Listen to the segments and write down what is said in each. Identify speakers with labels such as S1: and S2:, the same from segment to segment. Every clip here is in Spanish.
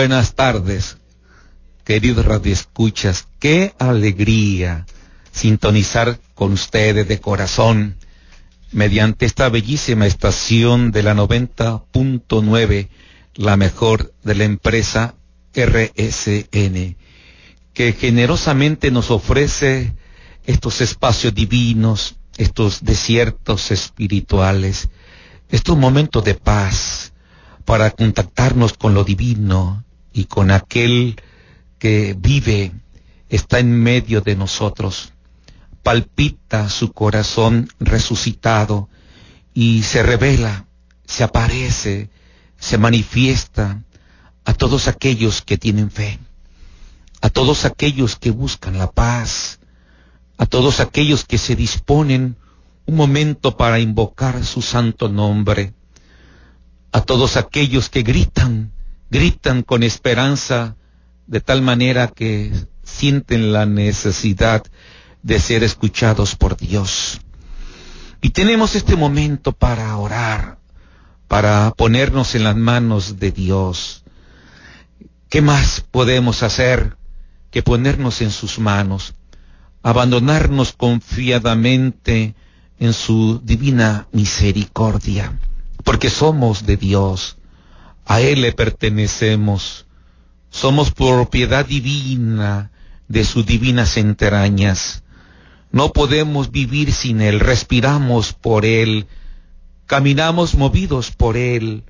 S1: buenas tardes, queridos radioescuchas. Qué alegría sintonizar con ustedes de corazón mediante esta bellísima estación de la 90.9, la mejor de la empresa RSN, que generosamente nos ofrece estos espacios divinos, estos desiertos espirituales, estos momentos de paz para contactarnos con lo divino y con aquel que vive, está en medio de nosotros. Palpita su corazón resucitado y se revela, se aparece, se manifiesta a todos aquellos que tienen fe, a todos aquellos que buscan la paz, a todos aquellos que se disponen un momento para invocar su santo nombre, a todos aquellos que gritan, gritan con esperanza, de tal manera que sienten la necesidad de ser escuchados por Dios. Y tenemos este momento para orar, para ponernos en las manos de Dios. ¿Qué más podemos hacer que ponernos en sus manos, abandonarnos confiadamente en su divina misericordia? Porque somos de Dios, a Él le pertenecemos, somos propiedad divina de sus divinas entrañas. No podemos vivir sin Él, respiramos por Él, caminamos movidos por Él,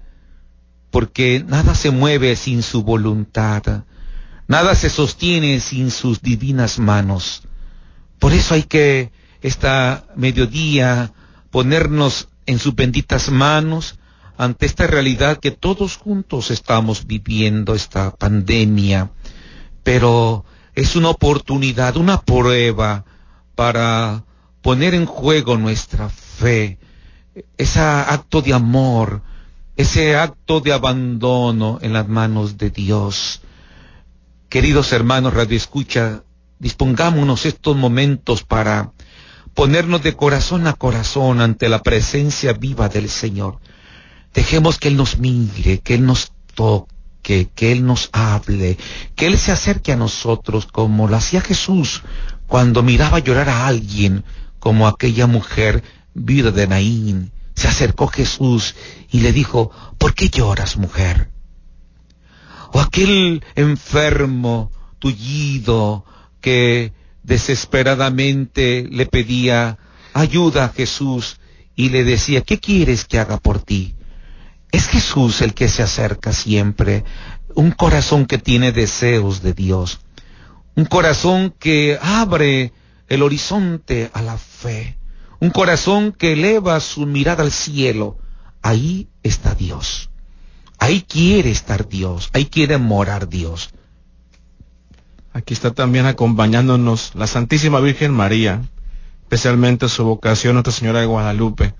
S1: porque nada se mueve sin su voluntad, nada se sostiene sin sus divinas manos. Por eso hay que esta mediodía ponernos en sus benditas manos ante esta realidad que todos juntos estamos viviendo, esta pandemia, pero es una oportunidad, una prueba para poner en juego nuestra fe, ese acto de amor, ese acto de abandono en las manos de Dios. Queridos hermanos Radio Escucha, dispongámonos estos momentos para ponernos de corazón a corazón ante la presencia viva del Señor. Dejemos que Él nos mire, que Él nos toque, que Él nos hable, que Él se acerque a nosotros como lo hacía Jesús cuando miraba llorar a alguien, como aquella mujer viuda de Naín. Se acercó Jesús y le dijo, ¿por qué lloras, mujer? O aquel enfermo, tullido, que desesperadamente le pedía ayuda a Jesús y le decía, ¿qué quieres que haga por ti? Es Jesús el que se acerca siempre, un corazón que tiene deseos de Dios, un corazón que abre el horizonte a la fe, un corazón que eleva su mirada al cielo. Ahí está Dios. Ahí quiere estar Dios, ahí quiere morar Dios.
S2: Aquí está también acompañándonos la Santísima Virgen María, especialmente su vocación Nuestra Señora de Guadalupe,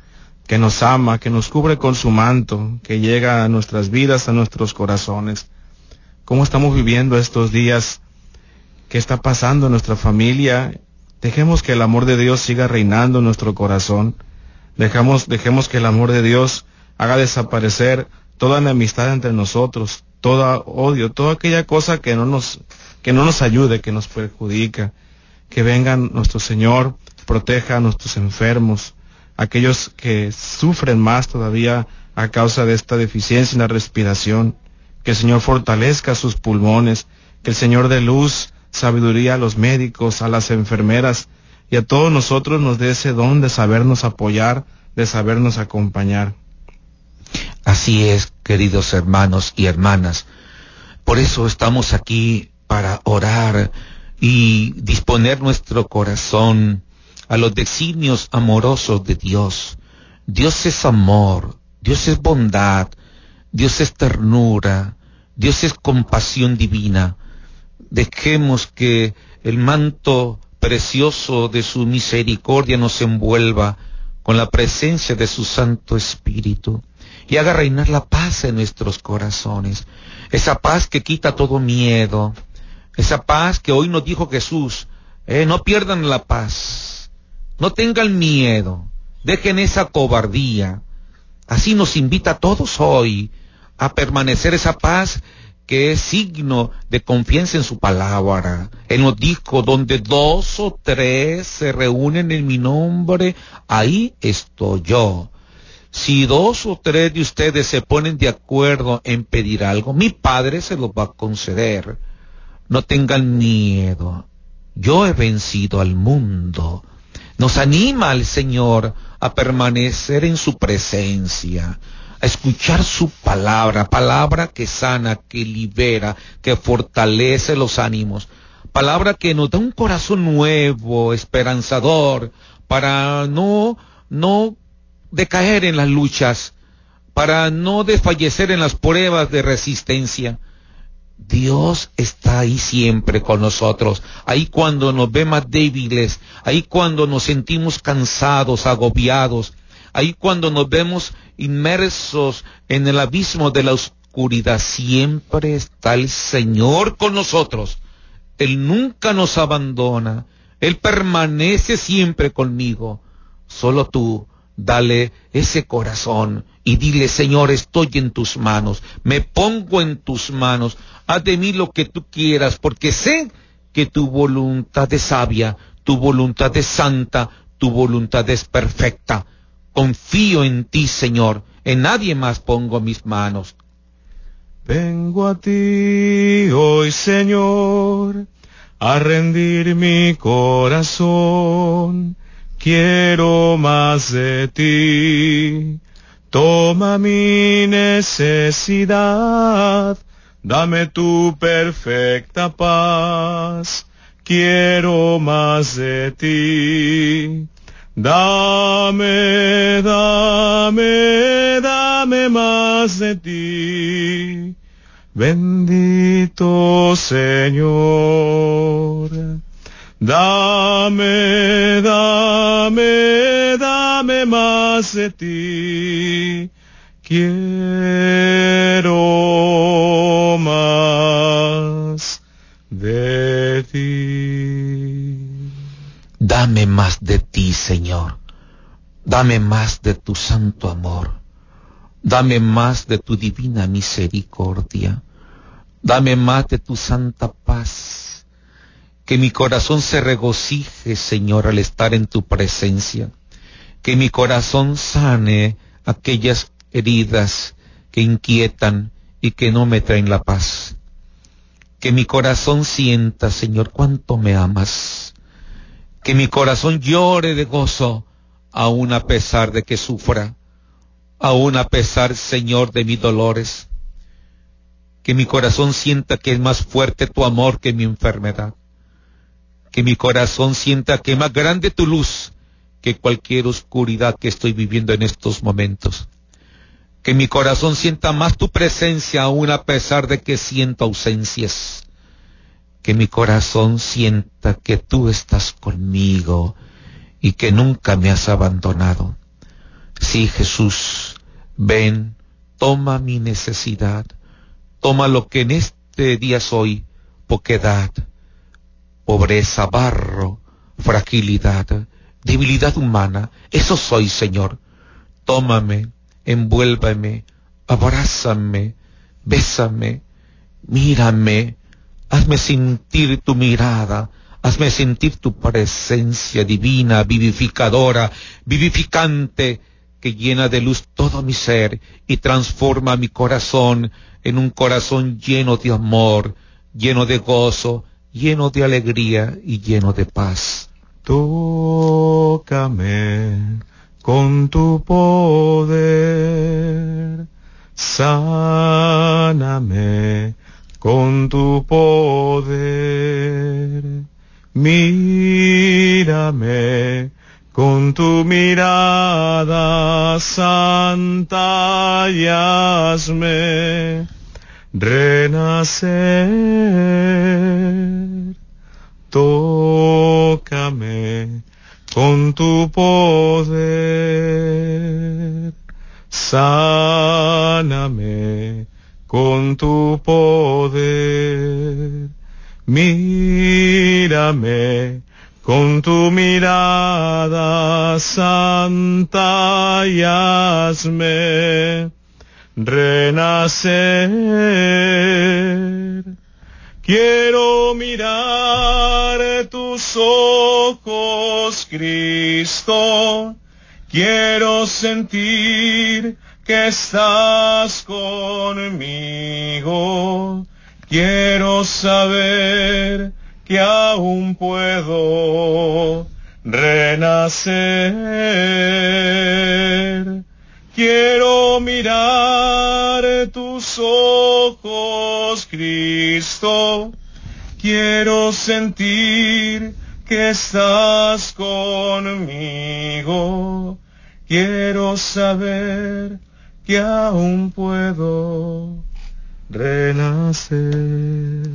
S2: que nos ama, que nos cubre con su manto, que llega a nuestras vidas, a nuestros corazones. ¿Cómo estamos viviendo estos días? ¿Qué está pasando en nuestra familia? Dejemos que el amor de Dios siga reinando en nuestro corazón. Dejamos, dejemos que el amor de Dios haga desaparecer toda enemistad entre nosotros, todo odio, toda aquella cosa que no nos que no nos ayude, que nos perjudica. Que vengan nuestro Señor, proteja a nuestros enfermos, aquellos que sufren más todavía a causa de esta deficiencia en la respiración. Que el Señor fortalezca sus pulmones, que el Señor dé luz, sabiduría a los médicos, a las enfermeras y a todos nosotros nos dé ese don de sabernos apoyar, de sabernos acompañar.
S1: Así es, queridos hermanos y hermanas. Por eso estamos aquí para orar y disponer nuestro corazón a los designios amorosos de Dios. Dios es amor, Dios es bondad, Dios es ternura, Dios es compasión divina. Dejemos que el manto precioso de su misericordia nos envuelva con la presencia de su Santo Espíritu y haga reinar la paz en nuestros corazones, esa paz que quita todo miedo, esa paz que hoy nos dijo Jesús, eh, no pierdan la paz, no tengan miedo, dejen esa cobardía. Así nos invita a todos hoy a permanecer esa paz que es signo de confianza en su palabra. Él nos dijo, donde dos o tres se reúnen en mi nombre, ahí estoy yo. Si dos o tres de ustedes se ponen de acuerdo en pedir algo, mi Padre se lo va a conceder. No tengan miedo. Yo he vencido al mundo. Nos anima al Señor a permanecer en su presencia, a escuchar su palabra, palabra que sana, que libera, que fortalece los ánimos, palabra que nos da un corazón nuevo, esperanzador, para no, no decaer en las luchas, para no desfallecer en las pruebas de resistencia. Dios está ahí siempre con nosotros, ahí cuando nos ve más débiles, ahí cuando nos sentimos cansados, agobiados, ahí cuando nos vemos inmersos en el abismo de la oscuridad, siempre está el Señor con nosotros. Él nunca nos abandona, Él permanece siempre conmigo. Solo tú dale ese corazón y dile, Señor, estoy en tus manos, me pongo en tus manos, haz de mí lo que tú quieras, porque sé que tu voluntad es sabia, tu voluntad es santa, tu voluntad es perfecta. Confío en ti, Señor, en nadie más pongo mis manos.
S2: Vengo a ti hoy, Señor, a rendir mi corazón quiero más de ti. Toma mi necesidad, dame tu perfecta paz. Quiero más de ti. Dame, dame, dame más de ti. Bendito Señor. Dame, dame, dame más de ti. Quiero más de ti.
S1: Dame más de ti, Señor. Dame más de tu santo amor. Dame más de tu divina misericordia. Dame más de tu santa paz que mi corazón se regocije, Señor, al estar en tu presencia. Que mi corazón sane aquellas heridas que inquietan y que no me traen la paz. Que mi corazón sienta, Señor, cuánto me amas. Que mi corazón llore de gozo, aun a pesar de que sufra, aun a pesar, Señor, de mis dolores. Que mi corazón sienta que es más fuerte tu amor que mi enfermedad que mi corazón sienta que más grande tu luz que cualquier oscuridad que estoy viviendo en estos momentos. Que mi corazón sienta más tu presencia aún a pesar de que siento ausencias. Que mi corazón sienta que tú estás conmigo y que nunca me has abandonado. Sí, Jesús, ven, toma mi necesidad, toma lo que en este día soy, poquedad, pobreza, barro, fragilidad, debilidad humana. Eso soy, Señor. Tómame, envuélvame, abrázame, bésame, mírame, hazme sentir tu mirada, hazme sentir tu presencia divina, vivificadora, vivificante, que llena de luz todo mi ser y transforma mi corazón en un corazón lleno de amor, lleno de gozo, lleno de alegría y lleno de paz.
S2: Tócame con tu poder, sáname con tu poder, mírame con tu mirada santa renacer. Tócame con tu poder, sáname con tu poder, mírame con tu mirada santa renacer. Quiero mirar tus ojos, Cristo. Quiero sentir que estás conmigo. Quiero saber que aún puedo renacer. Quiero mirar tus ojos, Cristo. Quiero sentir que estás conmigo. Quiero saber que aún puedo renacer.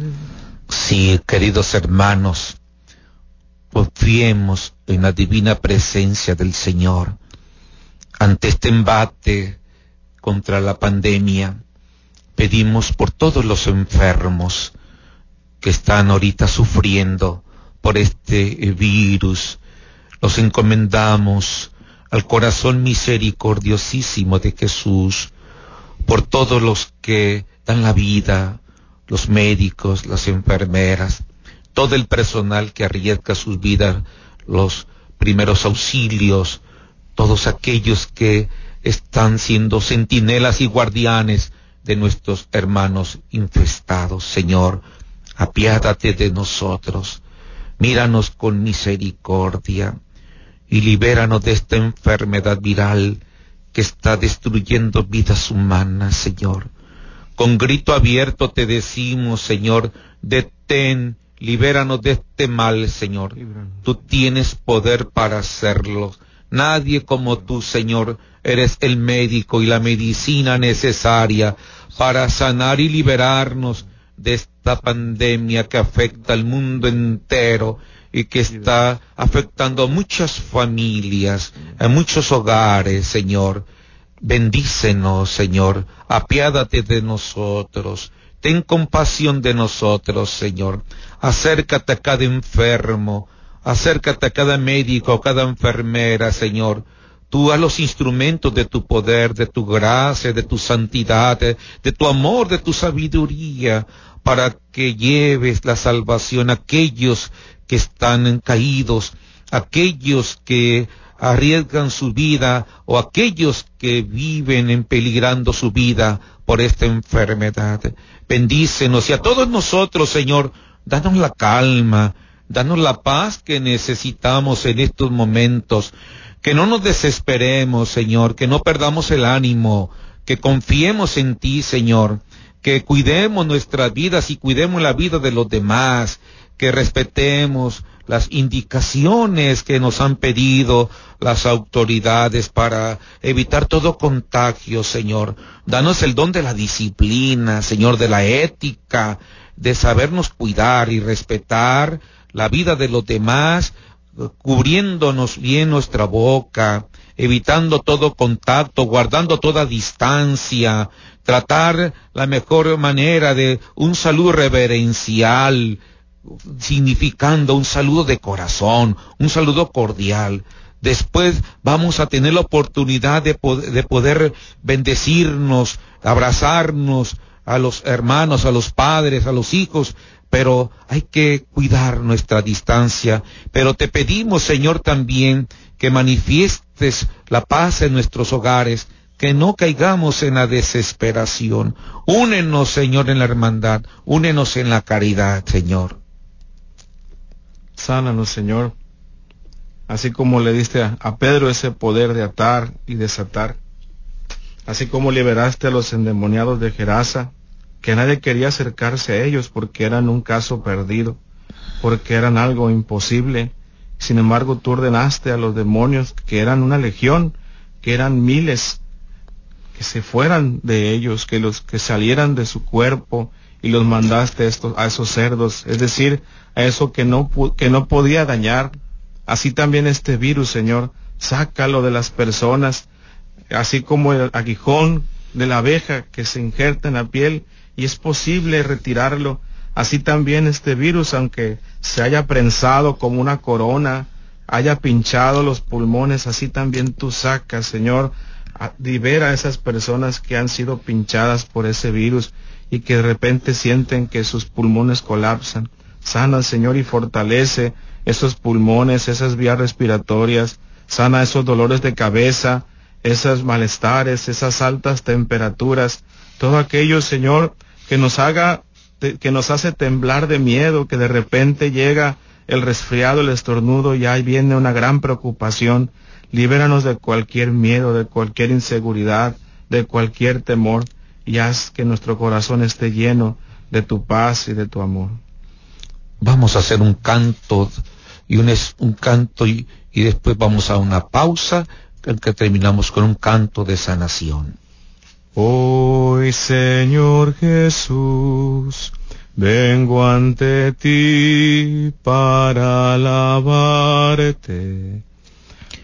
S1: Sí, queridos hermanos, confiemos en la divina presencia del Señor ante este embate contra la pandemia. Pedimos por todos los enfermos que están ahorita sufriendo por este virus. Los encomendamos al corazón misericordiosísimo de Jesús por todos los que dan la vida, los médicos, las enfermeras, todo el personal que arriesga sus vidas, los primeros auxilios, todos aquellos que están siendo centinelas y guardianes de nuestros hermanos infestados. Señor, apiádate de nosotros, míranos con misericordia y libéranos de esta enfermedad viral que está destruyendo vidas humanas, Señor. Con grito abierto te decimos, Señor, detén, libéranos de este mal, Señor. Tú tienes poder para hacerlo. Nadie como tú, Señor, eres el médico y la medicina necesaria para sanar y liberarnos de esta pandemia que afecta al mundo entero y que está afectando a muchas familias, a muchos hogares, Señor. Bendícenos, Señor, apiádate de nosotros, ten compasión de nosotros, Señor. Acércate a cada enfermo, acércate a cada médico, a cada enfermera, Señor. Tú a los instrumentos de tu poder, de tu gracia, de tu santidad, de, tu amor, de tu sabiduría, para que lleves la salvación a aquellos que están caídos, aquellos que arriesgan su vida o aquellos que viven en peligrando su vida por esta enfermedad. Bendícenos y a todos nosotros, Señor, danos la calma, danos la paz que necesitamos en estos momentos. Que no nos desesperemos, Señor, que no perdamos el ánimo, que confiemos en ti, Señor, que cuidemos nuestras vidas y cuidemos la vida de los demás, que respetemos las indicaciones que nos han pedido las autoridades para evitar todo contagio, Señor. Danos el don de la disciplina, Señor, de la ética, de sabernos cuidar y respetar la vida de los demás, cubriéndonos bien nuestra boca, evitando todo contacto, guardando toda distancia, tratar la mejor manera de un saludo reverencial, significando un saludo de corazón, un saludo cordial. Después vamos a tener la oportunidad de, poder, bendecirnos, abrazarnos a los hermanos, a los padres, a los hijos, pero hay que cuidar nuestra distancia. Pero te pedimos, Señor, también que manifiestes la paz en nuestros hogares, que no caigamos en la desesperación. Únenos, Señor, en la hermandad, únenos en la caridad, Señor.
S2: Sánanos, Señor, así como le diste a, Pedro ese poder de atar y desatar, así como liberaste a los endemoniados de Gerasa, que nadie quería acercarse a ellos porque eran un caso perdido, porque eran algo imposible. Sin embargo, tú ordenaste a los demonios que eran una legión, que eran miles, que se fueran de ellos, que los que salieran de su cuerpo y los mandaste a esos cerdos, es decir, a eso que no, que no podía dañar. Así también este virus, Señor, sácalo de las personas, así como el aguijón de la abeja que se injerta en la piel y es posible retirarlo. Así también este virus, aunque se haya prensado como una corona, haya pinchado los pulmones, así también tú sacas, Señor, libera a esas personas que han sido pinchadas por ese virus y que de repente sienten que sus pulmones colapsan. Sana, Señor, y fortalece esos pulmones, esas vías respiratorias, sana esos dolores de cabeza, esos malestares, esas altas temperaturas, todo aquello, Señor, que nos haga, que nos hace temblar de miedo, que de repente llega el resfriado, el estornudo y ahí viene una gran preocupación. Libéranos de cualquier miedo, de cualquier inseguridad, de cualquier temor y haz que nuestro corazón esté lleno de tu paz y de tu amor.
S1: Vamos a hacer un canto y un, un canto y, y después vamos a una pausa en que terminamos con un canto de sanación.
S2: Señor Jesús, vengo ante ti para alabarte.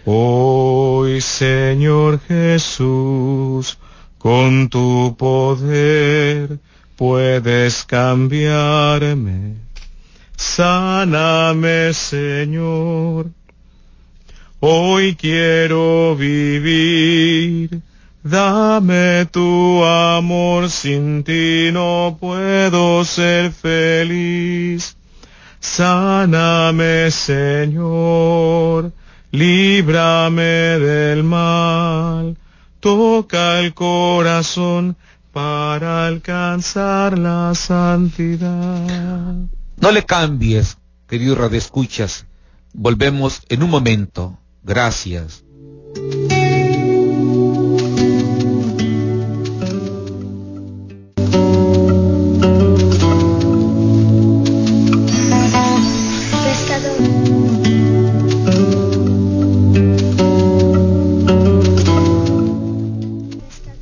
S2: Hoy, Señor Jesús, con tu poder puedes cambiarme. Sáname, Señor. Hoy quiero vivir. Dame tu amor, sin ti no puedo ser feliz. Sáname, Señor, líbrame del mal toca el corazón para alcanzar la santidad.
S1: No le cambies, querido Escuchas. Volvemos en un momento. Gracias.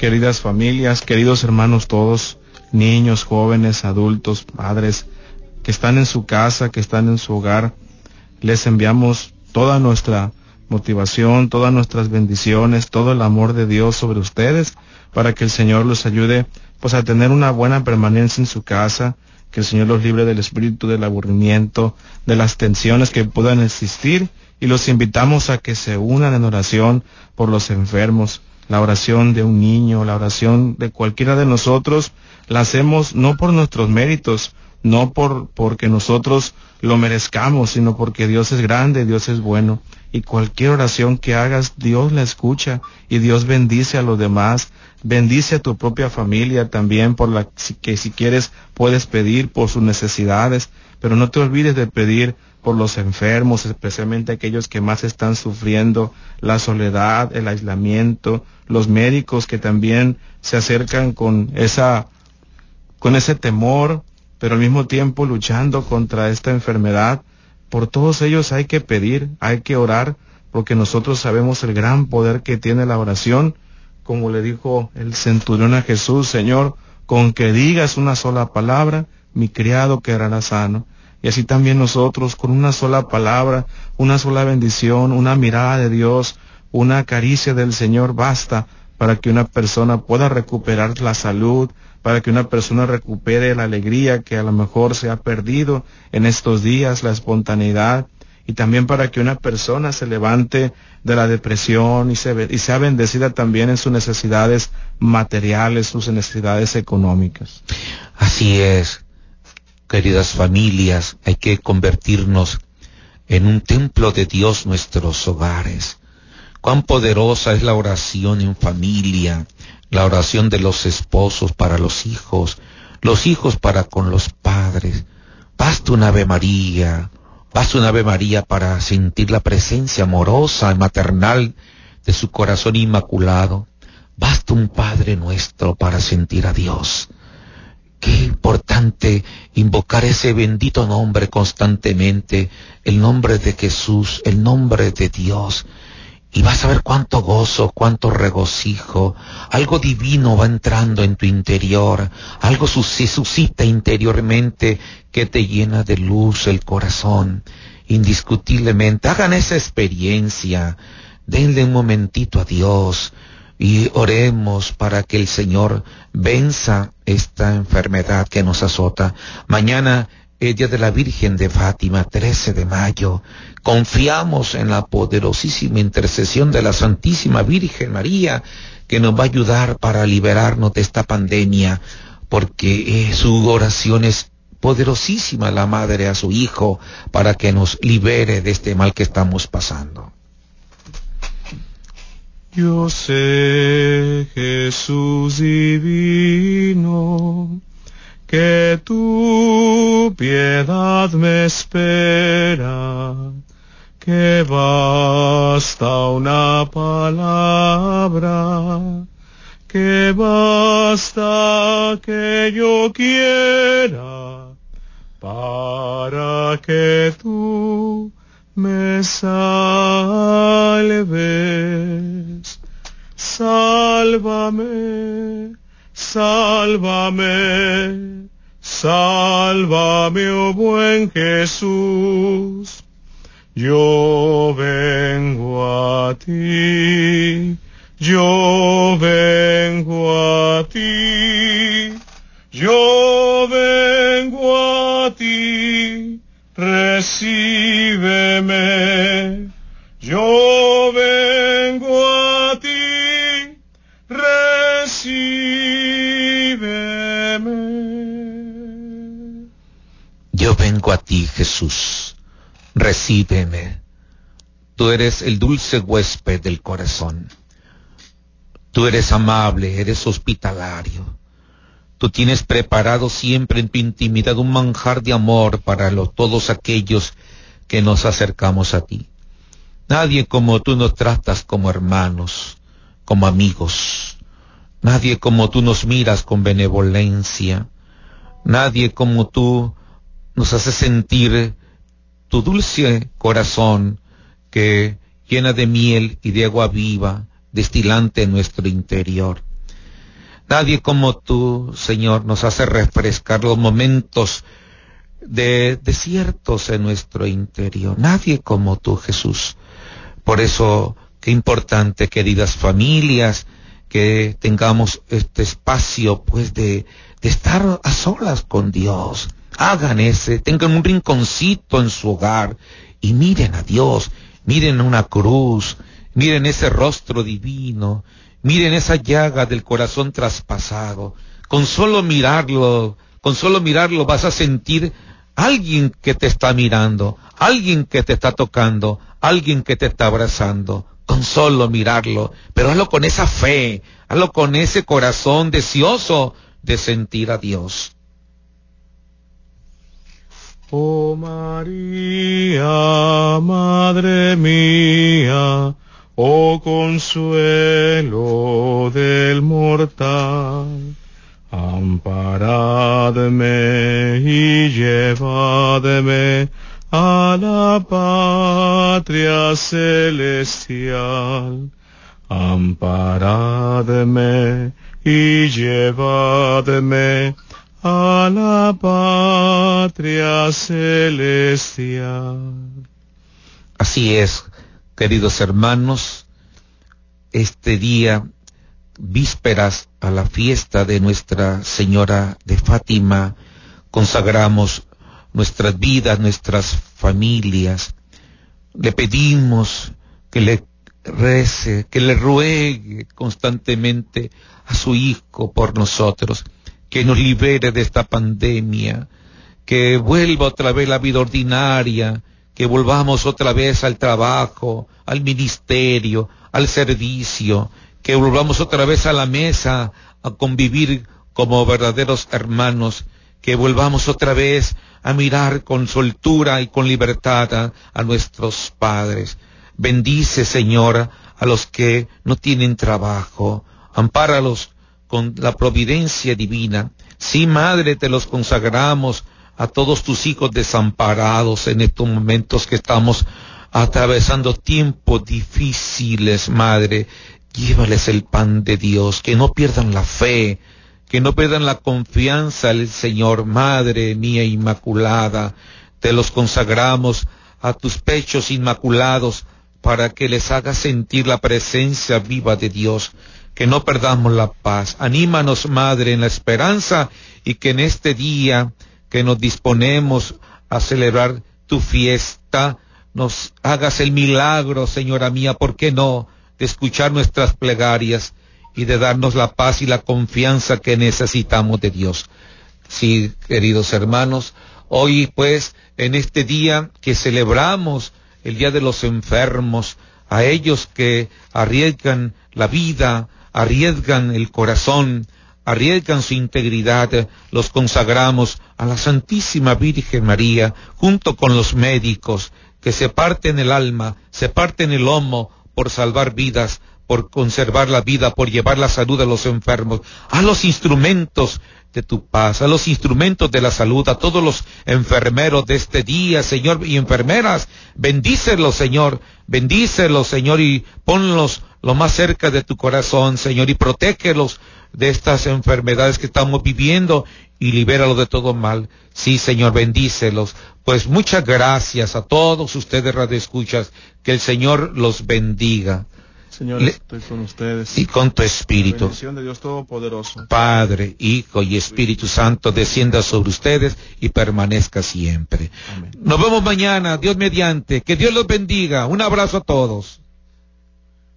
S2: Queridas familias, queridos hermanos todos, niños, jóvenes, adultos, padres, que están en su casa, que están en su hogar, les enviamos toda nuestra motivación, todas nuestras bendiciones, todo el amor de Dios sobre ustedes, para que el Señor los ayude pues a tener una buena permanencia en su casa, que el Señor los libre del espíritu del aburrimiento, de las tensiones que puedan existir, y los invitamos a que se unan en oración por los enfermos, la oración de un niño, la oración de cualquiera de nosotros, la hacemos no por nuestros méritos, no por porque nosotros lo merezcamos, sino porque Dios es grande, Dios es bueno. Y cualquier oración que hagas, Dios la escucha y Dios bendice a los demás, bendice a tu propia familia también por la que si quieres puedes pedir por sus necesidades, pero no te olvides de pedir por los enfermos, especialmente aquellos que más están sufriendo la soledad, el aislamiento, los médicos que también se acercan con esa con ese temor, pero al mismo tiempo luchando contra esta enfermedad. Por todos ellos hay que pedir, hay que orar, porque nosotros sabemos el gran poder que tiene la oración, como le dijo el centurión a Jesús, Señor, con que digas una sola palabra, mi criado quedará sano. Y así también nosotros, con una sola palabra, una sola bendición, una mirada de Dios, una caricia del Señor, basta para que una persona pueda recuperar la salud, para que una persona recupere la alegría que a lo mejor se ha perdido en estos días, la espontaneidad, y también para que una persona se levante de la depresión y, y sea bendecida también en sus necesidades materiales, sus necesidades económicas.
S1: Así es queridas familias, hay que convertirnos en un templo de Dios nuestros hogares. Cuán poderosa es la oración en familia, la oración de los esposos para los hijos, los hijos para con los padres. Basta una Ave María, basta una Ave María para sentir la presencia amorosa y maternal de su corazón inmaculado. Basta un Padre nuestro para sentir a Dios. Qué importante invocar ese bendito nombre constantemente, el nombre de Jesús, el nombre de Dios. Y vas a ver cuánto gozo, cuánto regocijo, algo divino va entrando en tu interior, algo suscita interiormente que te llena de luz el corazón, indiscutiblemente. Hagan esa experiencia, denle un momentito a Dios, y oremos para que el Señor venza esta enfermedad que nos azota. Mañana el día de la Virgen de Fátima, 13 de mayo. Confiamos en la poderosísima intercesión de la Santísima Virgen María, que nos va a ayudar para liberarnos de esta pandemia, porque su oración es poderosísima la madre a su hijo para que nos libere de este mal que estamos pasando.
S2: Yo sé, Jesús divino, que tu piedad me espera, que basta una palabra, que basta que yo quiera, para que tú me salves. Sálvame, sálvame, sálvame, oh buen Jesús. Yo vengo a ti, yo vengo a ti, yo recíbeme. Yo vengo a ti, recíbeme.
S1: Yo vengo a ti, Jesús, recíbeme. Tú eres el dulce huésped del corazón. Tú eres amable, eres hospitalario. Tú tienes preparado siempre en tu intimidad un manjar de amor para todos aquellos que nos acercamos a ti. Nadie como tú nos tratas como hermanos, como amigos. Nadie como tú nos miras con benevolencia. Nadie como tú nos hace sentir tu dulce corazón que llena de miel y de agua viva, destilante en nuestro interior. Nadie como tú, Señor, nos hace refrescar los momentos de desiertos en nuestro interior. Nadie como tú, Jesús. Por eso, qué importante, queridas familias, que tengamos este espacio, pues, de, de estar a solas con Dios. Hagan ese, tengan un rinconcito en su hogar y miren a Dios, miren una cruz, miren ese rostro divino, Miren esa llaga del corazón traspasado. Con solo mirarlo, con solo mirarlo vas a sentir alguien que te está mirando, alguien que te está tocando, alguien que te está abrazando. Con solo mirarlo, pero hazlo con esa fe, hazlo con ese corazón deseoso de sentir a Dios.
S2: Oh María, Madre mía, oh consuelo del mortal, amparadme y llevadme a la patria celestial. Amparadme y llevadme a la patria celestial.
S1: Así es, queridos hermanos, este día, vísperas a la fiesta de Nuestra Señora de Fátima, consagramos nuestras vidas, nuestras familias. Le pedimos que le rece, que le ruegue constantemente a su Hijo por nosotros, que nos libere de esta pandemia, que vuelva otra vez la vida ordinaria, que volvamos otra vez al trabajo, al ministerio, al servicio, que volvamos otra vez a la mesa a convivir como verdaderos hermanos, que volvamos otra vez a mirar con soltura y con libertad a, nuestros padres. Bendice, Señor, a los que no tienen trabajo, ampáralos con la providencia divina. Sí, Madre, te los consagramos a todos tus hijos desamparados en estos momentos que estamos atravesando tiempos difíciles, Madre. Llévales el pan de Dios, que no pierdan la fe, que no pierdan la confianza el Señor, Madre mía Inmaculada. Te los consagramos a tus pechos inmaculados para que les haga sentir la presencia viva de Dios, que no perdamos la paz. Anímanos, Madre, en la esperanza y que en este día que nos disponemos a celebrar tu fiesta, nos hagas el milagro, Señora mía, ¿por qué no?, de escuchar nuestras plegarias y de darnos la paz y la confianza que necesitamos de Dios. Sí, queridos hermanos, hoy pues, en este día que celebramos el Día de los Enfermos, a ellos que arriesgan la vida, arriesgan el corazón, arriesgan su integridad, los consagramos a la Santísima Virgen María, junto con los médicos, que se parten el alma, se parten el lomo por salvar vidas, por conservar la vida, por llevar la salud a los enfermos, a los instrumentos de tu paz, a los instrumentos de la salud, a todos los enfermeros de este día, Señor, y enfermeras, bendícelos, Señor, bendícelos, Señor, y ponlos lo más cerca de tu corazón, Señor, y protégelos de estas enfermedades que estamos viviendo y libéralos de todo mal. Sí, Señor, bendícelos. Pues muchas gracias a todos ustedes radioescuchas, que el Señor los bendiga.
S2: Señor, estoy con ustedes.
S1: Y con tu espíritu.
S2: bendición de Dios Todopoderoso.
S1: Padre, Hijo y Espíritu Santo, descienda sobre ustedes y permanezca siempre. Amén. Nos vemos mañana, Dios mediante. Que Dios los bendiga. Un abrazo a todos.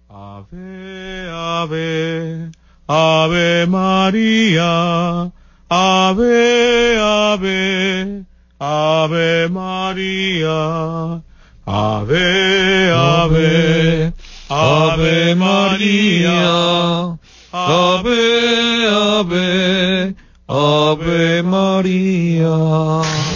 S2: Ave, ave, ave María. Ave, ave, ave María. Ave, ave. Ave María, Ave, Ave, Ave María.